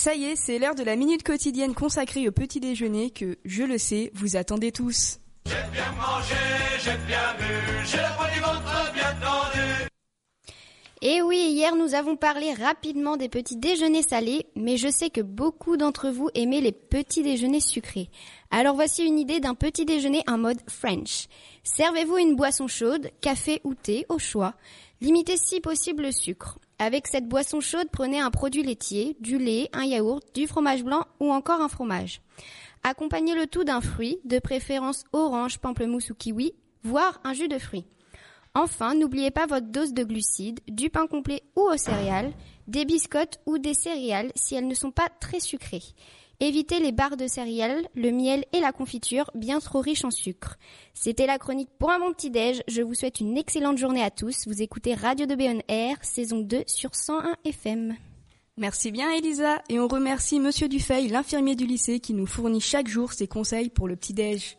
Ça y est, c'est l'heure de la minute quotidienne consacrée au petit déjeuner que, je le sais, vous attendez tous. J'ai bien mangé, j'ai bien bu, j'ai la poigne du ventre bien tendue. Et oui, hier nous avons parlé rapidement des petits déjeuners salés, mais je sais que beaucoup d'entre vous aimaient les petits déjeuners sucrés. Alors voici une idée d'un petit déjeuner en mode French. Servez-vous une boisson chaude, café ou thé au choix. Limitez si possible le sucre. Avec cette boisson chaude, prenez un produit laitier, du lait, un yaourt, du fromage blanc ou encore un fromage. Accompagnez le tout d'un fruit, de préférence orange, pamplemousse ou kiwi, voire un jus de fruits. Enfin, n'oubliez pas votre dose de glucides, du pain complet ou aux céréales, des biscottes ou des céréales si elles ne sont pas très sucrées. Évitez les barres de céréales, le miel et la confiture bien trop riches en sucre. C'était la chronique pour un bon petit déj. Je vous souhaite une excellente journée à tous. Vous écoutez Radio de Air, saison 2 sur 101 FM. Merci bien Elisa et on remercie Monsieur Dufeil, l'infirmier du lycée qui nous fournit chaque jour ses conseils pour le petit déj.